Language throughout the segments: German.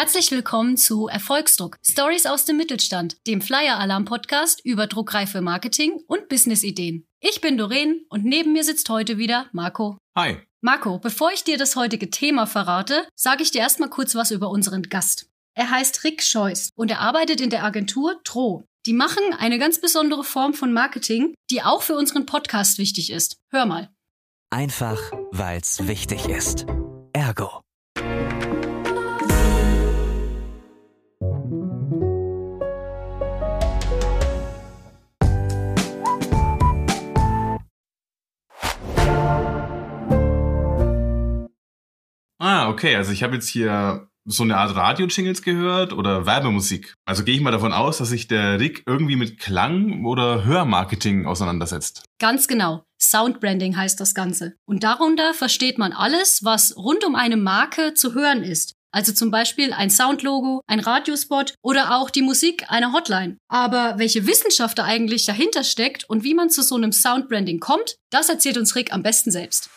Herzlich willkommen zu Erfolgsdruck, Stories aus dem Mittelstand, dem Flyer Alarm Podcast über druckreife Marketing und Businessideen. Ich bin Doreen und neben mir sitzt heute wieder Marco. Hi. Marco, bevor ich dir das heutige Thema verrate, sage ich dir erstmal kurz was über unseren Gast. Er heißt Rick Scheuß und er arbeitet in der Agentur Tro. Die machen eine ganz besondere Form von Marketing, die auch für unseren Podcast wichtig ist. Hör mal. Einfach, weil's wichtig ist. Ergo. Ah, okay. Also ich habe jetzt hier so eine Art Radio-Jingles gehört oder Werbemusik. Also gehe ich mal davon aus, dass sich der Rick irgendwie mit Klang oder Hörmarketing auseinandersetzt. Ganz genau. Soundbranding heißt das Ganze. Und darunter versteht man alles, was rund um eine Marke zu hören ist. Also zum Beispiel ein Soundlogo, ein Radiospot oder auch die Musik einer Hotline. Aber welche Wissenschaft da eigentlich dahinter steckt und wie man zu so einem Soundbranding kommt, das erzählt uns Rick am besten selbst.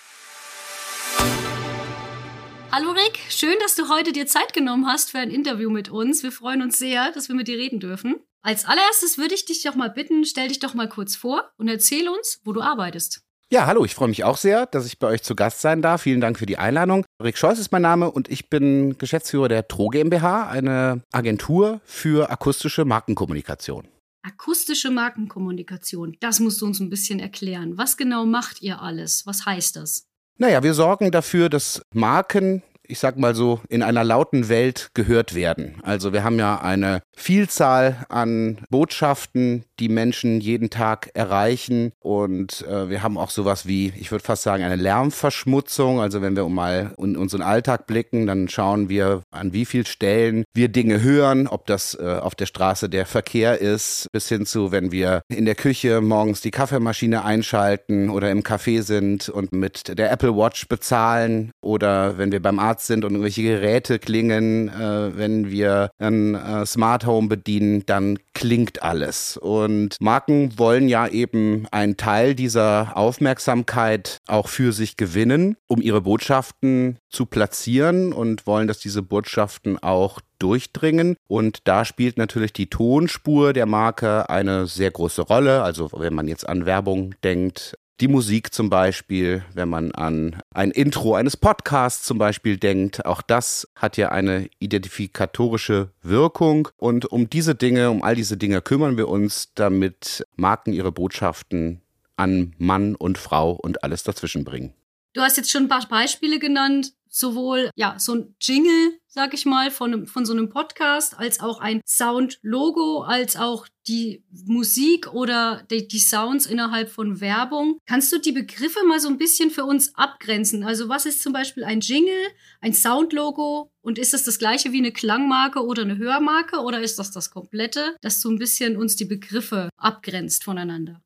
Hallo Rick, schön, dass du heute dir Zeit genommen hast für ein Interview mit uns. Wir freuen uns sehr, dass wir mit dir reden dürfen. Als allererstes würde ich dich doch mal bitten, stell dich doch mal kurz vor und erzähl uns, wo du arbeitest. Ja, hallo, ich freue mich auch sehr, dass ich bei euch zu Gast sein darf. Vielen Dank für die Einladung. Rick Scheuß ist mein Name und ich bin Geschäftsführer der Tro GmbH, eine Agentur für akustische Markenkommunikation. Akustische Markenkommunikation, das musst du uns ein bisschen erklären. Was genau macht ihr alles? Was heißt das? Naja, wir sorgen dafür, dass Marken ich sag mal so, in einer lauten Welt gehört werden. Also wir haben ja eine Vielzahl an Botschaften, die Menschen jeden Tag erreichen. Und äh, wir haben auch sowas wie, ich würde fast sagen, eine Lärmverschmutzung. Also wenn wir mal in unseren Alltag blicken, dann schauen wir, an wie vielen Stellen wir Dinge hören, ob das äh, auf der Straße der Verkehr ist, bis hin zu, wenn wir in der Küche morgens die Kaffeemaschine einschalten oder im Café sind und mit der Apple Watch bezahlen oder wenn wir beim Arzt sind und irgendwelche Geräte klingen, äh, wenn wir ein äh, Smart Home bedienen, dann klingt alles. Und Marken wollen ja eben einen Teil dieser Aufmerksamkeit auch für sich gewinnen, um ihre Botschaften zu platzieren und wollen, dass diese Botschaften auch durchdringen. Und da spielt natürlich die Tonspur der Marke eine sehr große Rolle. Also wenn man jetzt an Werbung denkt, die Musik zum Beispiel, wenn man an ein Intro eines Podcasts zum Beispiel denkt, auch das hat ja eine identifikatorische Wirkung. Und um diese Dinge, um all diese Dinge kümmern wir uns, damit Marken ihre Botschaften an Mann und Frau und alles dazwischen bringen. Du hast jetzt schon ein paar Beispiele genannt, sowohl ja so ein Jingle, sag ich mal, von, von so einem Podcast, als auch ein Sound-Logo, als auch die Musik oder die, die Sounds innerhalb von Werbung. Kannst du die Begriffe mal so ein bisschen für uns abgrenzen? Also was ist zum Beispiel ein Jingle, ein Sound-Logo und ist das das gleiche wie eine Klangmarke oder eine Hörmarke oder ist das das komplette, dass so ein bisschen uns die Begriffe abgrenzt voneinander?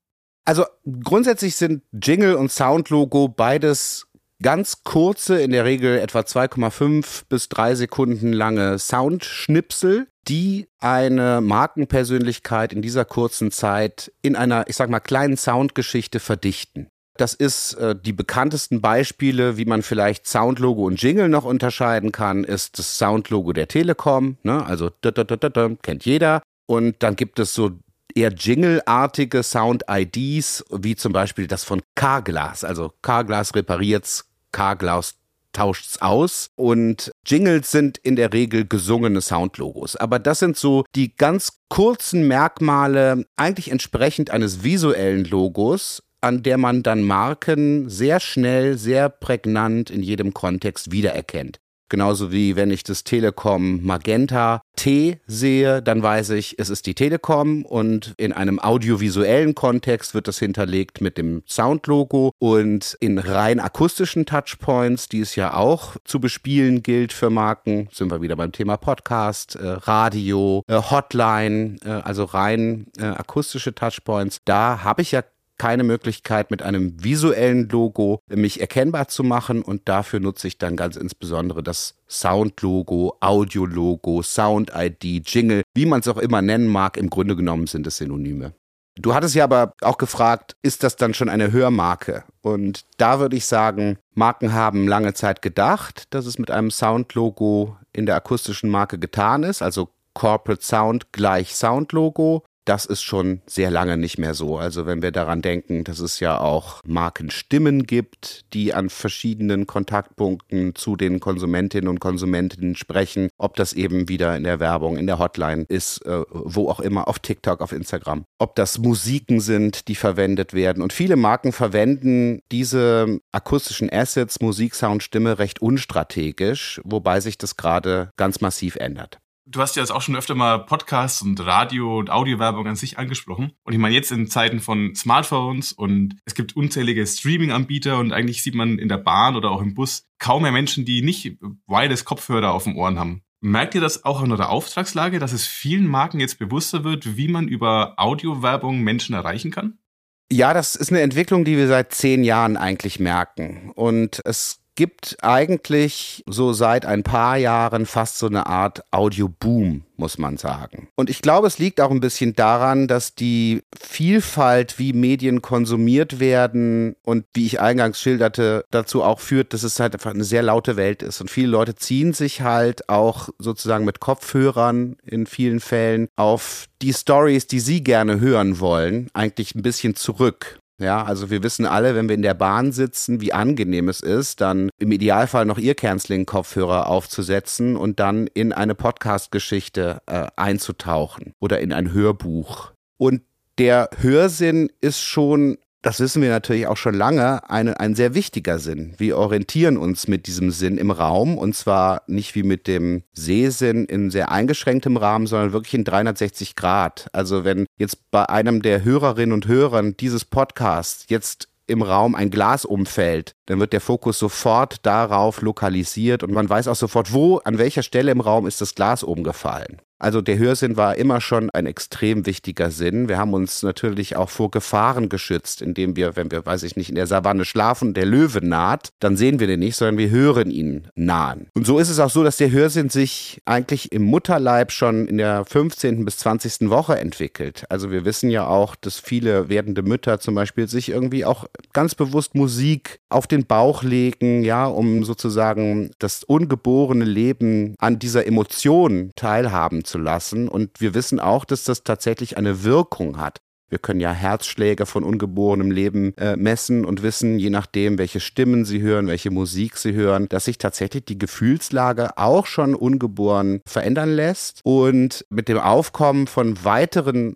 Also grundsätzlich sind Jingle und Soundlogo beides ganz kurze, in der Regel etwa 2,5 bis 3 Sekunden lange Soundschnipsel, die eine Markenpersönlichkeit in dieser kurzen Zeit in einer, ich sag mal, kleinen Soundgeschichte verdichten. Das ist äh, die bekanntesten Beispiele, wie man vielleicht Soundlogo und Jingle noch unterscheiden kann, ist das Soundlogo der Telekom, ne? also kennt jeder. Und dann gibt es so eher Jingle-artige Sound-IDs, wie zum Beispiel das von Carglass. Also Carglass repariert's, Carglass tauscht's aus und Jingles sind in der Regel gesungene Soundlogos. Aber das sind so die ganz kurzen Merkmale, eigentlich entsprechend eines visuellen Logos, an der man dann Marken sehr schnell, sehr prägnant in jedem Kontext wiedererkennt. Genauso wie wenn ich das Telekom Magenta T sehe, dann weiß ich, es ist die Telekom und in einem audiovisuellen Kontext wird das hinterlegt mit dem Soundlogo und in rein akustischen Touchpoints, die es ja auch zu bespielen gilt für Marken, sind wir wieder beim Thema Podcast, äh, Radio, äh, Hotline, äh, also rein akustische Touchpoints. Da habe ich ja keine Möglichkeit, mit einem visuellen Logo mich erkennbar zu machen und dafür nutze ich dann ganz insbesondere das Sound-Logo, Audio-Logo, Sound-ID, Jingle, wie man es auch immer nennen mag. Im Grunde genommen sind es Synonyme. Du hattest ja aber auch gefragt, ist das dann schon eine Hörmarke? Und da würde ich sagen, Marken haben lange Zeit gedacht, dass es mit einem Soundlogo in der akustischen Marke getan ist, also Corporate Sound gleich Soundlogo das ist schon sehr lange nicht mehr so. Also wenn wir daran denken, dass es ja auch Markenstimmen gibt, die an verschiedenen Kontaktpunkten zu den Konsumentinnen und Konsumenten sprechen, ob das eben wieder in der Werbung, in der Hotline ist, äh, wo auch immer, auf TikTok, auf Instagram, ob das Musiken sind, die verwendet werden. Und viele Marken verwenden diese akustischen Assets, Musik, Sound, Stimme recht unstrategisch, wobei sich das gerade ganz massiv ändert. Du hast ja jetzt auch schon öfter mal Podcasts und Radio- und Audiowerbung an sich angesprochen. Und ich meine, jetzt in Zeiten von Smartphones und es gibt unzählige Streaming-Anbieter und eigentlich sieht man in der Bahn oder auch im Bus kaum mehr Menschen, die nicht wireless Kopfhörer auf den Ohren haben. Merkt ihr das auch in der Auftragslage, dass es vielen Marken jetzt bewusster wird, wie man über Audiowerbung Menschen erreichen kann? Ja, das ist eine Entwicklung, die wir seit zehn Jahren eigentlich merken. Und es gibt eigentlich so seit ein paar Jahren fast so eine Art Audio-Boom, muss man sagen. Und ich glaube, es liegt auch ein bisschen daran, dass die Vielfalt, wie Medien konsumiert werden und wie ich eingangs schilderte, dazu auch führt, dass es halt einfach eine sehr laute Welt ist. Und viele Leute ziehen sich halt auch sozusagen mit Kopfhörern in vielen Fällen auf die Stories, die sie gerne hören wollen, eigentlich ein bisschen zurück. Ja, also wir wissen alle, wenn wir in der Bahn sitzen, wie angenehm es ist, dann im Idealfall noch ihr Canceling-Kopfhörer aufzusetzen und dann in eine Podcast-Geschichte äh, einzutauchen oder in ein Hörbuch. Und der Hörsinn ist schon das wissen wir natürlich auch schon lange, eine, ein sehr wichtiger Sinn. Wir orientieren uns mit diesem Sinn im Raum und zwar nicht wie mit dem Sehsinn in sehr eingeschränktem Rahmen, sondern wirklich in 360 Grad. Also wenn jetzt bei einem der Hörerinnen und Hörern dieses Podcasts jetzt im Raum ein Glas umfällt, dann wird der Fokus sofort darauf lokalisiert und man weiß auch sofort, wo, an welcher Stelle im Raum ist das Glas umgefallen. Also der Hörsinn war immer schon ein extrem wichtiger Sinn. Wir haben uns natürlich auch vor Gefahren geschützt, indem wir, wenn wir, weiß ich nicht, in der Savanne schlafen, der Löwe naht, dann sehen wir den nicht, sondern wir hören ihn nahen. Und so ist es auch so, dass der Hörsinn sich eigentlich im Mutterleib schon in der 15. bis 20. Woche entwickelt. Also wir wissen ja auch, dass viele werdende Mütter zum Beispiel sich irgendwie auch ganz bewusst Musik auf den Bauch legen, ja, um sozusagen das ungeborene Leben an dieser Emotion teilhaben zu lassen. Und wir wissen auch, dass das tatsächlich eine Wirkung hat. Wir können ja Herzschläge von ungeborenem Leben äh, messen und wissen, je nachdem, welche Stimmen sie hören, welche Musik sie hören, dass sich tatsächlich die Gefühlslage auch schon ungeboren verändern lässt. Und mit dem Aufkommen von weiteren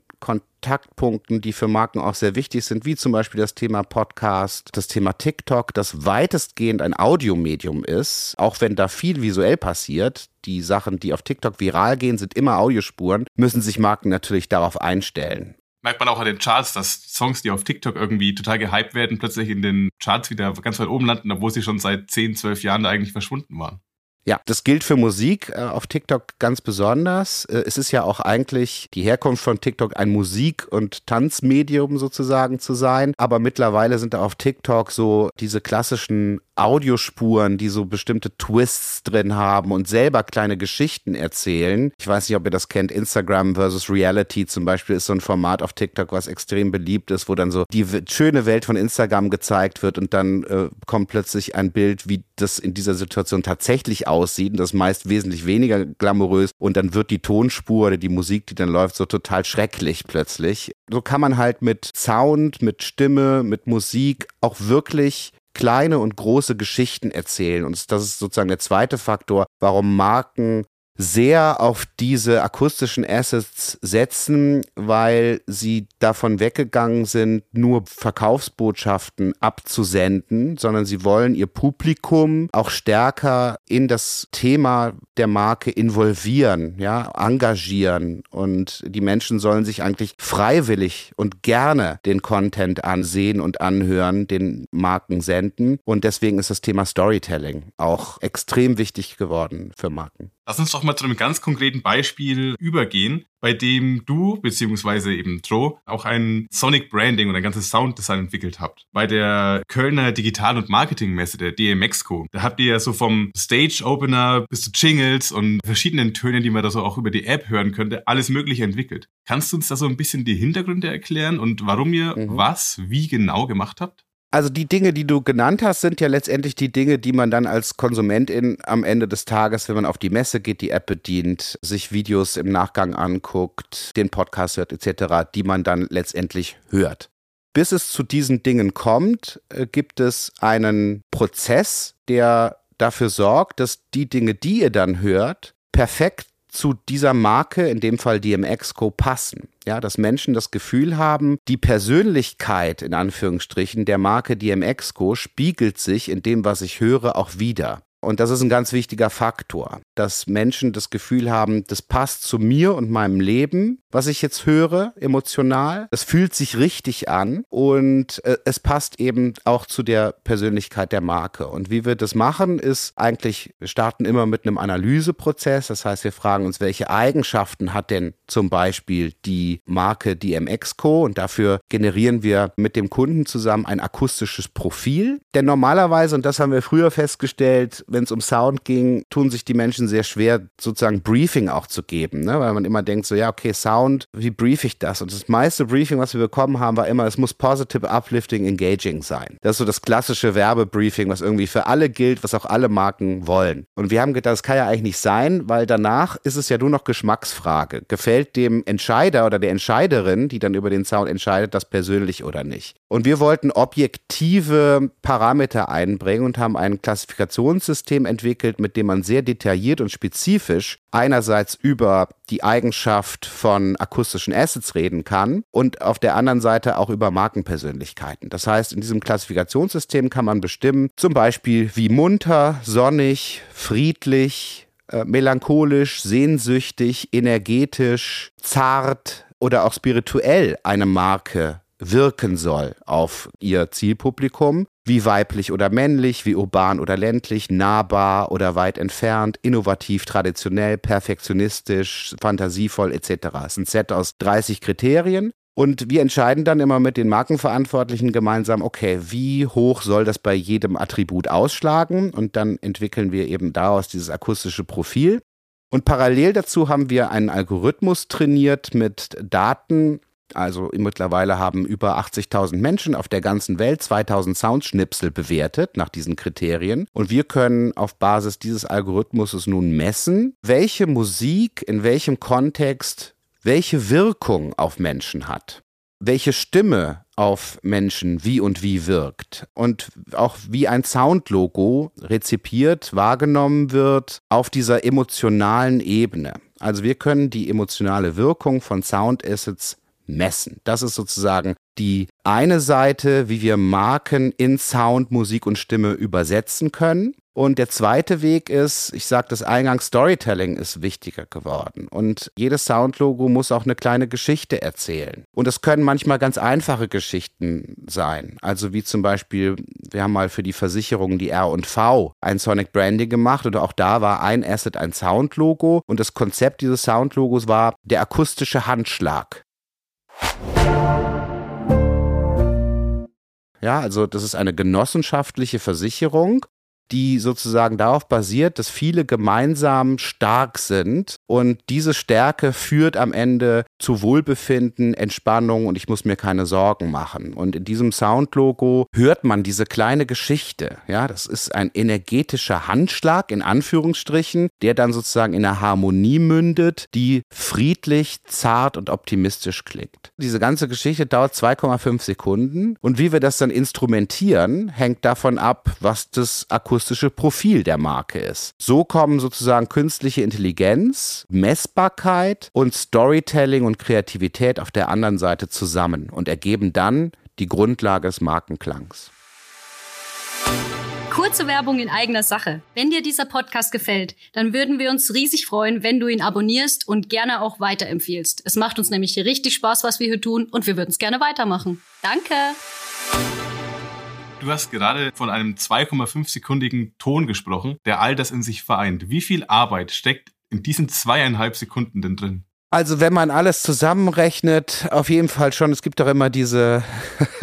Kontaktpunkten, die für Marken auch sehr wichtig sind, wie zum Beispiel das Thema Podcast, das Thema TikTok, das weitestgehend ein Audiomedium ist, auch wenn da viel visuell passiert. Die Sachen, die auf TikTok viral gehen, sind immer Audiospuren, müssen sich Marken natürlich darauf einstellen merkt man auch an den Charts, dass Songs, die auf TikTok irgendwie total gehypt werden, plötzlich in den Charts wieder ganz weit oben landen, obwohl sie schon seit 10, 12 Jahren da eigentlich verschwunden waren. Ja, das gilt für Musik äh, auf TikTok ganz besonders. Äh, es ist ja auch eigentlich die Herkunft von TikTok ein Musik- und Tanzmedium sozusagen zu sein. Aber mittlerweile sind da auf TikTok so diese klassischen Audiospuren, die so bestimmte Twists drin haben und selber kleine Geschichten erzählen. Ich weiß nicht, ob ihr das kennt. Instagram versus Reality zum Beispiel ist so ein Format auf TikTok, was extrem beliebt ist, wo dann so die schöne Welt von Instagram gezeigt wird und dann äh, kommt plötzlich ein Bild, wie das in dieser Situation tatsächlich aussieht und das meist wesentlich weniger glamourös und dann wird die Tonspur oder die Musik, die dann läuft, so total schrecklich plötzlich. So kann man halt mit Sound, mit Stimme, mit Musik auch wirklich kleine und große Geschichten erzählen. Und das ist sozusagen der zweite Faktor, warum Marken sehr auf diese akustischen Assets setzen, weil sie davon weggegangen sind, nur Verkaufsbotschaften abzusenden, sondern sie wollen ihr Publikum auch stärker in das Thema der Marke involvieren, ja, engagieren und die Menschen sollen sich eigentlich freiwillig und gerne den Content ansehen und anhören, den Marken senden und deswegen ist das Thema Storytelling auch extrem wichtig geworden für Marken. Lass uns doch mal zu einem ganz konkreten Beispiel übergehen, bei dem du beziehungsweise eben Tro auch ein Sonic Branding und ein ganzes Sounddesign entwickelt habt. Bei der Kölner Digital- und Marketingmesse, der DMXCO, da habt ihr ja so vom Stage Opener bis zu Jingles und verschiedenen Tönen, die man da so auch über die App hören könnte, alles Mögliche entwickelt. Kannst du uns da so ein bisschen die Hintergründe erklären und warum ihr mhm. was wie genau gemacht habt? Also die Dinge, die du genannt hast, sind ja letztendlich die Dinge, die man dann als Konsumentin am Ende des Tages, wenn man auf die Messe geht, die App bedient, sich Videos im Nachgang anguckt, den Podcast hört etc., die man dann letztendlich hört. Bis es zu diesen Dingen kommt, äh, gibt es einen Prozess, der dafür sorgt, dass die Dinge, die ihr dann hört, perfekt zu dieser Marke, in dem Fall DMX Co, passen. Ja, dass Menschen das Gefühl haben, die Persönlichkeit in Anführungsstrichen der Marke DMX Co spiegelt sich in dem, was ich höre, auch wieder. Und das ist ein ganz wichtiger Faktor, dass Menschen das Gefühl haben, das passt zu mir und meinem Leben, was ich jetzt höre, emotional. Es fühlt sich richtig an und äh, es passt eben auch zu der Persönlichkeit der Marke. Und wie wir das machen, ist eigentlich, wir starten immer mit einem Analyseprozess. Das heißt, wir fragen uns, welche Eigenschaften hat denn zum Beispiel die Marke DMX Co. Und dafür generieren wir mit dem Kunden zusammen ein akustisches Profil. Denn normalerweise, und das haben wir früher festgestellt, wenn es um Sound ging, tun sich die Menschen sehr schwer, sozusagen Briefing auch zu geben, ne? weil man immer denkt, so ja, okay, Sound, wie brief ich das? Und das meiste Briefing, was wir bekommen haben, war immer, es muss positive, uplifting, engaging sein. Das ist so das klassische Werbebriefing, was irgendwie für alle gilt, was auch alle Marken wollen. Und wir haben gedacht, das kann ja eigentlich nicht sein, weil danach ist es ja nur noch Geschmacksfrage. Gefällt dem Entscheider oder der Entscheiderin, die dann über den Sound entscheidet, das persönlich oder nicht? Und wir wollten objektive Parameter einbringen und haben ein Klassifikationssystem entwickelt, mit dem man sehr detailliert und spezifisch einerseits über die Eigenschaft von akustischen Assets reden kann und auf der anderen Seite auch über Markenpersönlichkeiten. Das heißt, in diesem Klassifikationssystem kann man bestimmen, zum Beispiel wie munter, sonnig, friedlich, äh, melancholisch, sehnsüchtig, energetisch, zart oder auch spirituell eine Marke wirken soll auf ihr Zielpublikum, wie weiblich oder männlich, wie urban oder ländlich, nahbar oder weit entfernt, innovativ, traditionell, perfektionistisch, fantasievoll etc. Es ist ein Set aus 30 Kriterien und wir entscheiden dann immer mit den Markenverantwortlichen gemeinsam, okay, wie hoch soll das bei jedem Attribut ausschlagen? Und dann entwickeln wir eben daraus dieses akustische Profil. Und parallel dazu haben wir einen Algorithmus trainiert mit Daten also mittlerweile haben über 80.000 Menschen auf der ganzen Welt 2000 Soundschnipsel bewertet nach diesen Kriterien. Und wir können auf Basis dieses Algorithmus nun messen, welche Musik in welchem Kontext welche Wirkung auf Menschen hat. Welche Stimme auf Menschen wie und wie wirkt und auch wie ein Soundlogo rezipiert, wahrgenommen wird auf dieser emotionalen Ebene. Also wir können die emotionale Wirkung von Soundassets messen. Das ist sozusagen die eine Seite, wie wir Marken in Sound, Musik und Stimme übersetzen können. Und der zweite Weg ist, ich sage das eingangs, Storytelling ist wichtiger geworden. Und jedes Soundlogo muss auch eine kleine Geschichte erzählen. Und es können manchmal ganz einfache Geschichten sein. Also wie zum Beispiel, wir haben mal für die Versicherung die R&V ein Sonic Branding gemacht und auch da war ein Asset ein Soundlogo. Und das Konzept dieses Soundlogos war der akustische Handschlag. Ja, also das ist eine genossenschaftliche Versicherung die sozusagen darauf basiert, dass viele gemeinsam stark sind und diese Stärke führt am Ende zu Wohlbefinden, Entspannung und ich muss mir keine Sorgen machen. Und in diesem Soundlogo hört man diese kleine Geschichte. Ja, das ist ein energetischer Handschlag in Anführungsstrichen, der dann sozusagen in einer Harmonie mündet, die friedlich, zart und optimistisch klingt. Diese ganze Geschichte dauert 2,5 Sekunden und wie wir das dann instrumentieren, hängt davon ab, was das akustisch akustische Profil der Marke ist. So kommen sozusagen künstliche Intelligenz, Messbarkeit und Storytelling und Kreativität auf der anderen Seite zusammen und ergeben dann die Grundlage des Markenklangs. Kurze Werbung in eigener Sache. Wenn dir dieser Podcast gefällt, dann würden wir uns riesig freuen, wenn du ihn abonnierst und gerne auch weiterempfiehlst. Es macht uns nämlich richtig Spaß, was wir hier tun und wir würden es gerne weitermachen. Danke! Du hast gerade von einem 2,5 sekundigen Ton gesprochen, der all das in sich vereint. Wie viel Arbeit steckt in diesen zweieinhalb Sekunden denn drin? Also wenn man alles zusammenrechnet, auf jeden Fall schon. Es gibt doch immer diese,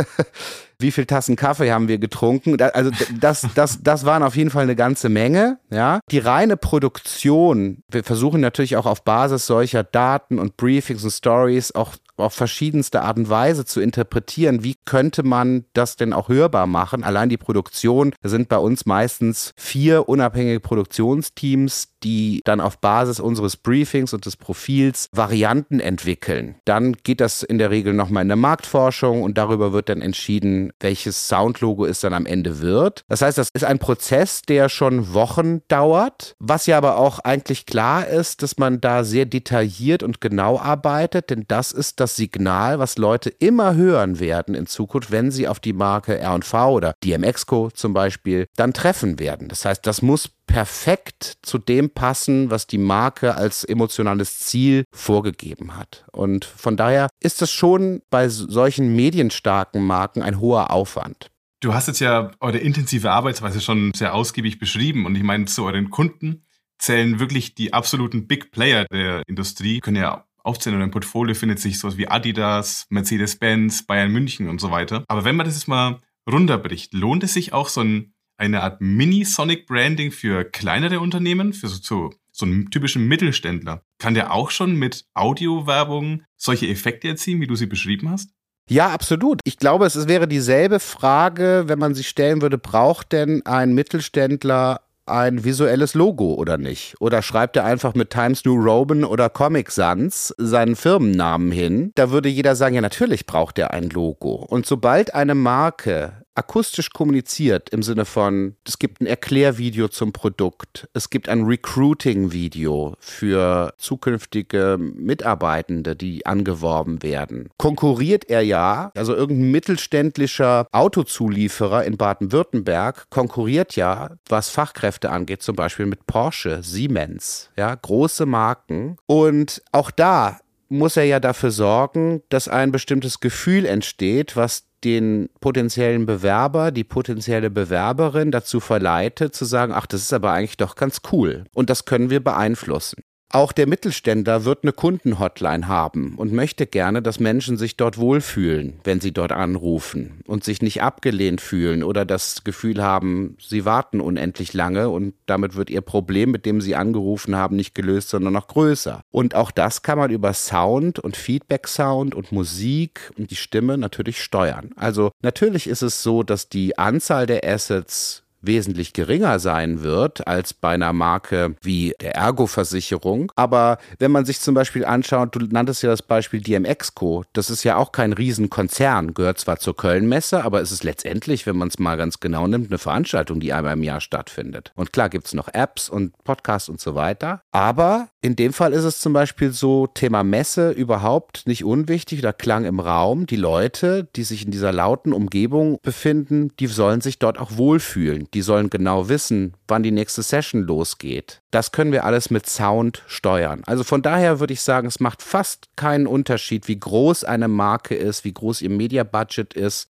wie viel Tassen Kaffee haben wir getrunken? Also das, das, das waren auf jeden Fall eine ganze Menge. Ja, die reine Produktion. Wir versuchen natürlich auch auf Basis solcher Daten und Briefings und Stories auch auf verschiedenste Art und Weise zu interpretieren. Wie könnte man das denn auch hörbar machen? Allein die Produktion sind bei uns meistens vier unabhängige Produktionsteams, die dann auf Basis unseres Briefings und des Profils Varianten entwickeln. Dann geht das in der Regel nochmal in der Marktforschung und darüber wird dann entschieden, welches Soundlogo es dann am Ende wird. Das heißt, das ist ein Prozess, der schon Wochen dauert, was ja aber auch eigentlich klar ist, dass man da sehr detailliert und genau arbeitet, denn das ist das Signal, was Leute immer hören werden in Zukunft, wenn sie auf die Marke R&V oder DMX-Co zum Beispiel dann treffen werden. Das heißt, das muss perfekt zu dem passen, was die Marke als emotionales Ziel vorgegeben hat. Und von daher ist es schon bei solchen medienstarken Marken ein hoher Aufwand. Du hast jetzt ja eure intensive Arbeitsweise schon sehr ausgiebig beschrieben und ich meine, zu euren Kunden zählen wirklich die absoluten Big Player der Industrie, können ja aufzählen, in einem Portfolio findet sich sowas wie Adidas, Mercedes-Benz, Bayern München und so weiter. Aber wenn man das jetzt mal runterbricht, lohnt es sich auch so ein eine Art Mini-Sonic-Branding für kleinere Unternehmen, für so, so, so einen typischen Mittelständler. Kann der auch schon mit Audio-Werbung solche Effekte erzielen, wie du sie beschrieben hast? Ja, absolut. Ich glaube, es wäre dieselbe Frage, wenn man sich stellen würde, braucht denn ein Mittelständler ein visuelles Logo oder nicht? Oder schreibt er einfach mit Times New Roman oder Comic Sans seinen Firmennamen hin? Da würde jeder sagen, ja, natürlich braucht er ein Logo. Und sobald eine Marke akustisch kommuniziert im Sinne von, es gibt ein Erklärvideo zum Produkt, es gibt ein Recruiting-Video für zukünftige Mitarbeitende, die angeworben werden. Konkurriert er ja, also irgendein mittelständischer Autozulieferer in Baden-Württemberg konkurriert ja, was Fachkräfte angeht, zum Beispiel mit Porsche, Siemens, ja, große Marken. Und auch da muss er ja dafür sorgen, dass ein bestimmtes Gefühl entsteht, was den potenziellen Bewerber, die potenzielle Bewerberin dazu verleitet, zu sagen, ach, das ist aber eigentlich doch ganz cool. Und das können wir beeinflussen. Auch der Mittelständler wird eine Kundenhotline haben und möchte gerne, dass Menschen sich dort wohlfühlen, wenn sie dort anrufen und sich nicht abgelehnt fühlen oder das Gefühl haben, sie warten unendlich lange und damit wird ihr Problem, mit dem sie angerufen haben, nicht gelöst, sondern noch größer. Und auch das kann man über Sound und Feedback-Sound und Musik und die Stimme natürlich steuern. Also natürlich ist es so, dass die Anzahl der Assets wesentlich geringer sein wird als bei einer Marke wie der Ergo-Versicherung. Aber wenn man sich zum Beispiel anschaut, du nanntest ja das Beispiel DMX-Co, das ist ja auch kein Riesenkonzern, gehört zwar zur Köln-Messe, aber es ist letztendlich, wenn man es mal ganz genau nimmt, eine Veranstaltung, die einmal im Jahr stattfindet. Und klar gibt es noch Apps und Podcasts und so weiter. Aber in dem Fall ist es zum Beispiel so, Thema Messe überhaupt nicht unwichtig oder Klang im Raum. Die Leute, die sich in dieser lauten Umgebung befinden, die sollen sich dort auch wohlfühlen die sollen genau wissen, wann die nächste Session losgeht. Das können wir alles mit Sound steuern. Also von daher würde ich sagen, es macht fast keinen Unterschied, wie groß eine Marke ist, wie groß ihr Media-Budget ist.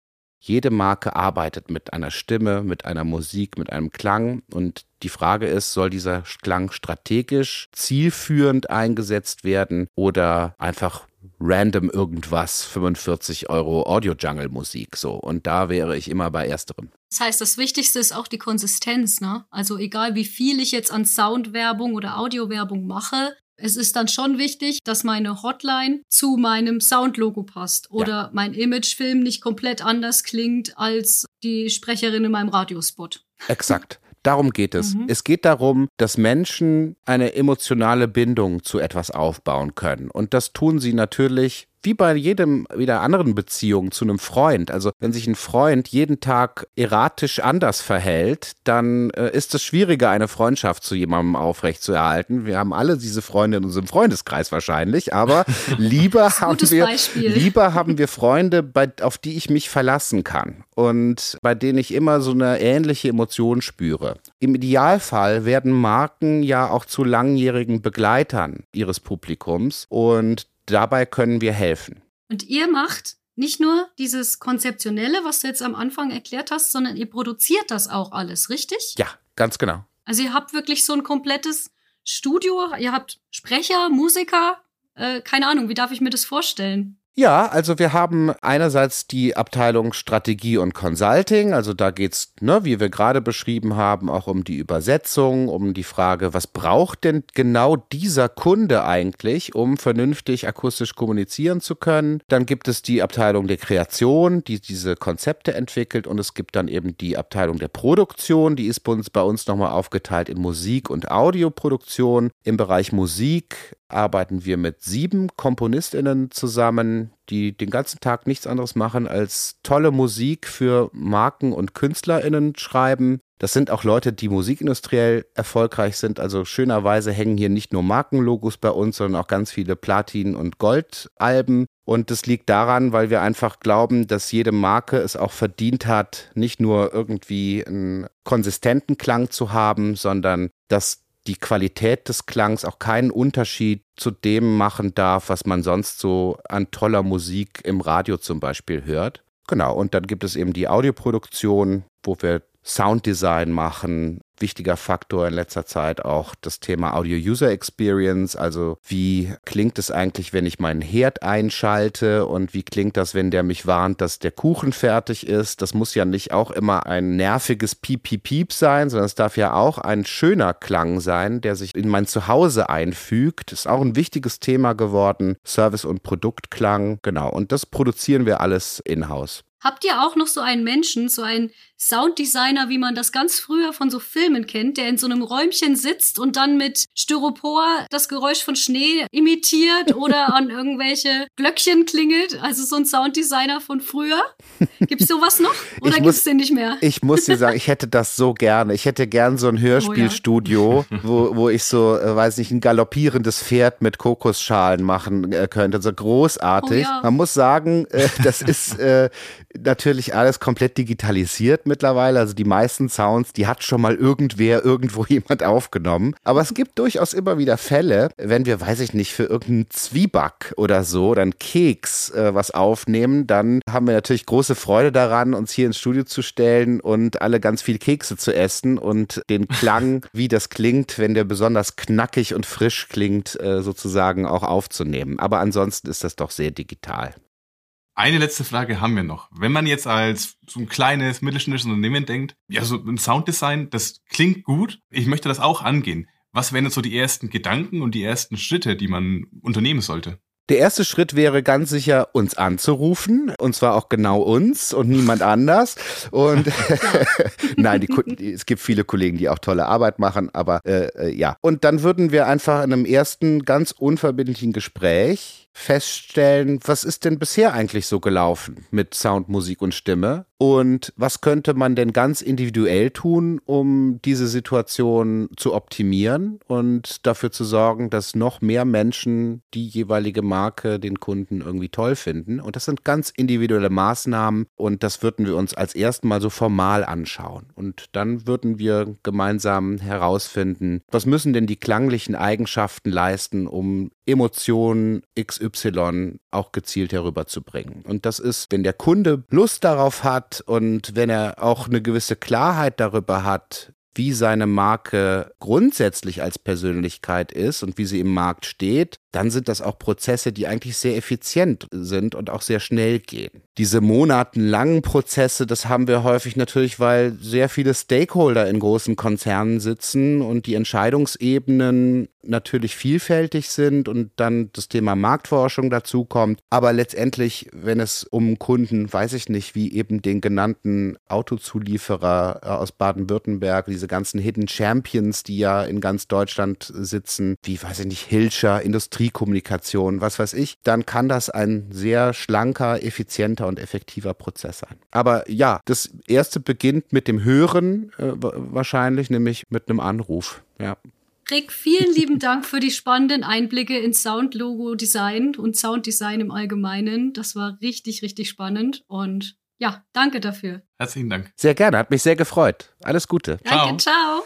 Jede Marke arbeitet mit einer Stimme, mit einer Musik, mit einem Klang. Und die Frage ist, soll dieser Klang strategisch, zielführend eingesetzt werden oder einfach random irgendwas, 45 Euro Audio-Jungle-Musik so. Und da wäre ich immer bei ersterem. Das heißt, das Wichtigste ist auch die Konsistenz, ne? Also egal wie viel ich jetzt an Soundwerbung oder Audiowerbung mache, es ist dann schon wichtig, dass meine Hotline zu meinem Soundlogo passt oder ja. mein Imagefilm nicht komplett anders klingt als die Sprecherin in meinem Radiospot. Exakt. Darum geht es. Mhm. Es geht darum, dass Menschen eine emotionale Bindung zu etwas aufbauen können. Und das tun sie natürlich wie bei jedem wieder anderen Beziehung zu einem Freund. Also wenn sich ein Freund jeden Tag erratisch anders verhält, dann äh, ist es schwieriger, eine Freundschaft zu jemandem aufrechtzuerhalten. Wir haben alle diese Freunde in unserem Freundeskreis wahrscheinlich, aber lieber haben wir Beispiel. lieber haben wir Freunde, bei, auf die ich mich verlassen kann und bei denen ich immer so eine ähnliche Emotion spüre. Im Idealfall werden Marken ja auch zu langjährigen Begleitern ihres Publikums und dabei können wir helfen. Und ihr macht nicht nur dieses Konzeptionelle, was du jetzt am Anfang erklärt hast, sondern ihr produziert das auch alles, richtig? Ja, ganz genau. Also ihr habt wirklich so ein komplettes Studio, ihr habt Sprecher, Musiker, äh, keine Ahnung, wie darf ich mir das vorstellen? Ja, also wir haben einerseits die Abteilung Strategie und Consulting, also da geht's, ne, wie wir gerade beschrieben haben, auch um die Übersetzung, um die Frage, was braucht denn genau dieser Kunde eigentlich, um vernünftig akustisch kommunizieren zu können. Dann gibt es die Abteilung der Kreation, die diese Konzepte entwickelt und es gibt dann eben die Abteilung der Produktion, die ist bei uns, bei uns nochmal aufgeteilt in Musik und Audioproduktion. Im Bereich Musik arbeiten wir mit sieben KomponistInnen zusammen, die den ganzen Tag nichts anderes machen, als tolle Musik für Marken und KünstlerInnen schreiben. Das sind auch Leute, die musikindustriell erfolgreich sind. Also schönerweise hängen hier nicht nur Markenlogos bei uns, sondern auch ganz viele Platin- und Goldalben. Und das liegt daran, weil wir einfach glauben, dass jede Marke es auch verdient hat, nicht nur irgendwie einen konsistenten Klang zu haben, sondern dass die Qualität des Klangs auch keinen Unterschied zu dem machen darf, was man sonst so an toller Musik im Radio zum Beispiel hört. Genau, und dann gibt es eben die Audioproduktion, wo wir Sounddesign machen, wichtiger Faktor in letzter Zeit auch das Thema Audio-User Experience. Also wie klingt es eigentlich, wenn ich meinen Herd einschalte und wie klingt das, wenn der mich warnt, dass der Kuchen fertig ist. Das muss ja nicht auch immer ein nerviges Piep-Piep-Piep sein, sondern es darf ja auch ein schöner Klang sein, der sich in mein Zuhause einfügt. Ist auch ein wichtiges Thema geworden. Service- und Produktklang. Genau. Und das produzieren wir alles in-house. Habt ihr auch noch so einen Menschen, so einen Sounddesigner, wie man das ganz früher von so Filmen kennt, der in so einem Räumchen sitzt und dann mit Styropor das Geräusch von Schnee imitiert oder an irgendwelche Glöckchen klingelt? Also so ein Sounddesigner von früher? Gibt's sowas noch oder Ich gibt's muss- den nicht mehr? Ich muss dir sagen, ich hätte das so gerne. Ich hätte gern so ein Hörspielstudio, wo, wo ich so, äh, weiß nicht, ein galoppierendes Pferd mit Kokosschalen machen äh, könnte. So großartig. Oh ja. Man muss sagen, äh, das ist natürlich alles komplett digitalisiert mittlerweile. Also die meisten Sounds, die hat schon mal irgendwer, irgendwo jemand aufgenommen. Aber es gibt durchaus immer wieder Fälle, wenn wir, weiß ich nicht, für irgendeinen Zwieback oder so oder einen Keks äh, was aufnehmen, dann haben wir natürlich große Freude daran, uns hier ins Studio zu stellen und alle ganz viel Kekse zu essen und den Klang, wie das klingt, wenn der besonders knackig und frisch klingt, äh, sozusagen auch aufzunehmen. Aber ansonsten ist das doch sehr digital. Eine letzte Frage haben wir noch. Wenn man jetzt als so ein kleines mittelständisches Unternehmen denkt, ja, so ein Sounddesign, das klingt gut, ich möchte das auch angehen. Was wären jetzt so die ersten Gedanken und die ersten Schritte, die man unternehmen sollte? Der erste Schritt wäre ganz sicher, uns anzurufen. Und zwar auch genau uns und niemand anders. Und nein, die, es gibt viele Kollegen, die auch tolle Arbeit machen, aber äh, äh, ja. Und dann würden wir einfach in einem ersten ganz unverbindlichen Gespräch feststellen, was ist denn bisher eigentlich so gelaufen mit Sound, Musik und Stimme? Und was könnte man denn ganz individuell tun, um diese Situation zu optimieren und dafür zu sorgen, dass noch mehr Menschen die jeweilige Marke, den Kunden irgendwie toll finden? Und das sind ganz individuelle Maßnahmen und das würden wir uns als ersten Mal so formal anschauen. Und dann würden wir gemeinsam herausfinden, was müssen denn die klanglichen Eigenschaften leisten, um Emotionen XY auch gezielt herüberzubringen. Und das ist, wenn der Kunde Lust darauf hat und wenn er auch eine gewisse Klarheit darüber hat, wie seine Marke grundsätzlich als Persönlichkeit ist und wie sie im Markt steht, dann sind das auch Prozesse, die eigentlich sehr effizient sind und auch sehr schnell gehen. Diese monatenlangen Prozesse, das haben wir häufig natürlich, weil sehr viele Stakeholder in großen Konzernen sitzen und die Entscheidungsebenen natürlich vielfältig sind und dann das Thema Marktforschung dazu kommt. Aber letztendlich, wenn es um Kunden, weiß ich nicht, wie eben den genannten Autozulieferer äh, aus Baden-Württemberg, diese ganzen Hidden Champions, die ja in ganz Deutschland sitzen, wie weiß ich nicht, Hilscher, Industriekommunikation, was weiß ich, dann kann das ein sehr schlanker, effizienter und effektiver Prozess sein. Aber ja, das erste beginnt mit dem Hören äh, wa- wahrscheinlich, nämlich mit einem Anruf. Ja. Rick, vielen lieben Dank für die spannenden Einblicke in Sound-Logo-Design und Sounddesign im Allgemeinen. Das war richtig, richtig spannend und ja, danke dafür. Herzlichen Dank. Sehr gerne, hat mich sehr gefreut. Alles Gute. Danke, ciao.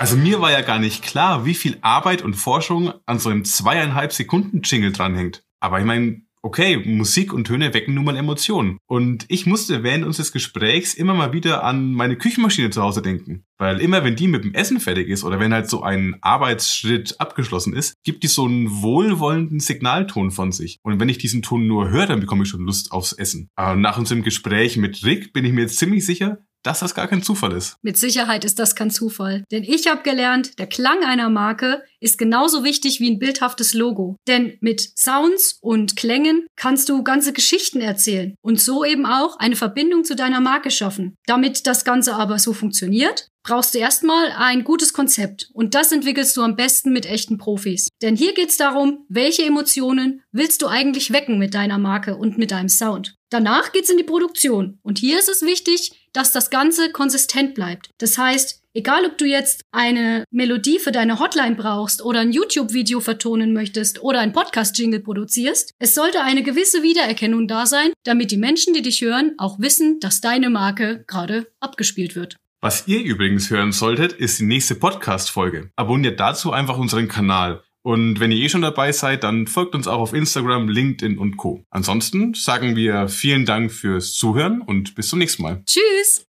Also mir war ja gar nicht klar, wie viel Arbeit und Forschung an so einem zweieinhalb Sekunden Jingle dranhängt. Aber ich meine, Okay, Musik und Töne wecken nun mal Emotionen. Und ich musste während unseres Gesprächs immer mal wieder an meine Küchenmaschine zu Hause denken. Weil immer wenn die mit dem Essen fertig ist oder wenn halt so ein Arbeitsschritt abgeschlossen ist, gibt die so einen wohlwollenden Signalton von sich. Und wenn ich diesen Ton nur höre, dann bekomme ich schon Lust aufs Essen. Aber nach unserem Gespräch mit Rick bin ich mir jetzt ziemlich sicher, dass das gar kein Zufall ist. Mit Sicherheit ist das kein Zufall. Denn ich habe gelernt, der Klang einer Marke ist genauso wichtig wie ein bildhaftes Logo. Denn mit Sounds und Klängen kannst du ganze Geschichten erzählen und so eben auch eine Verbindung zu deiner Marke schaffen. Damit das Ganze aber so funktioniert, brauchst du erstmal ein gutes Konzept und das entwickelst du am besten mit echten Profis. Denn hier geht's darum, welche Emotionen willst du eigentlich wecken mit deiner Marke und mit deinem Sound. Danach geht's in die Produktion und hier ist es wichtig, dass das Ganze konsistent bleibt. Das heißt, egal ob du jetzt eine Melodie für deine Hotline brauchst oder ein YouTube-Video vertonen möchtest oder ein Podcast-Jingle produzierst, es sollte eine gewisse Wiedererkennung da sein, damit die Menschen, die dich hören, auch wissen, dass deine Marke gerade abgespielt wird. Was ihr übrigens hören solltet, ist die nächste Podcast-Folge. Abonniert dazu einfach unseren Kanal. Und wenn ihr eh schon dabei seid, dann folgt uns auch auf Instagram, LinkedIn und Co. Ansonsten sagen wir vielen Dank fürs Zuhören und bis zum nächsten Mal. Tschüss!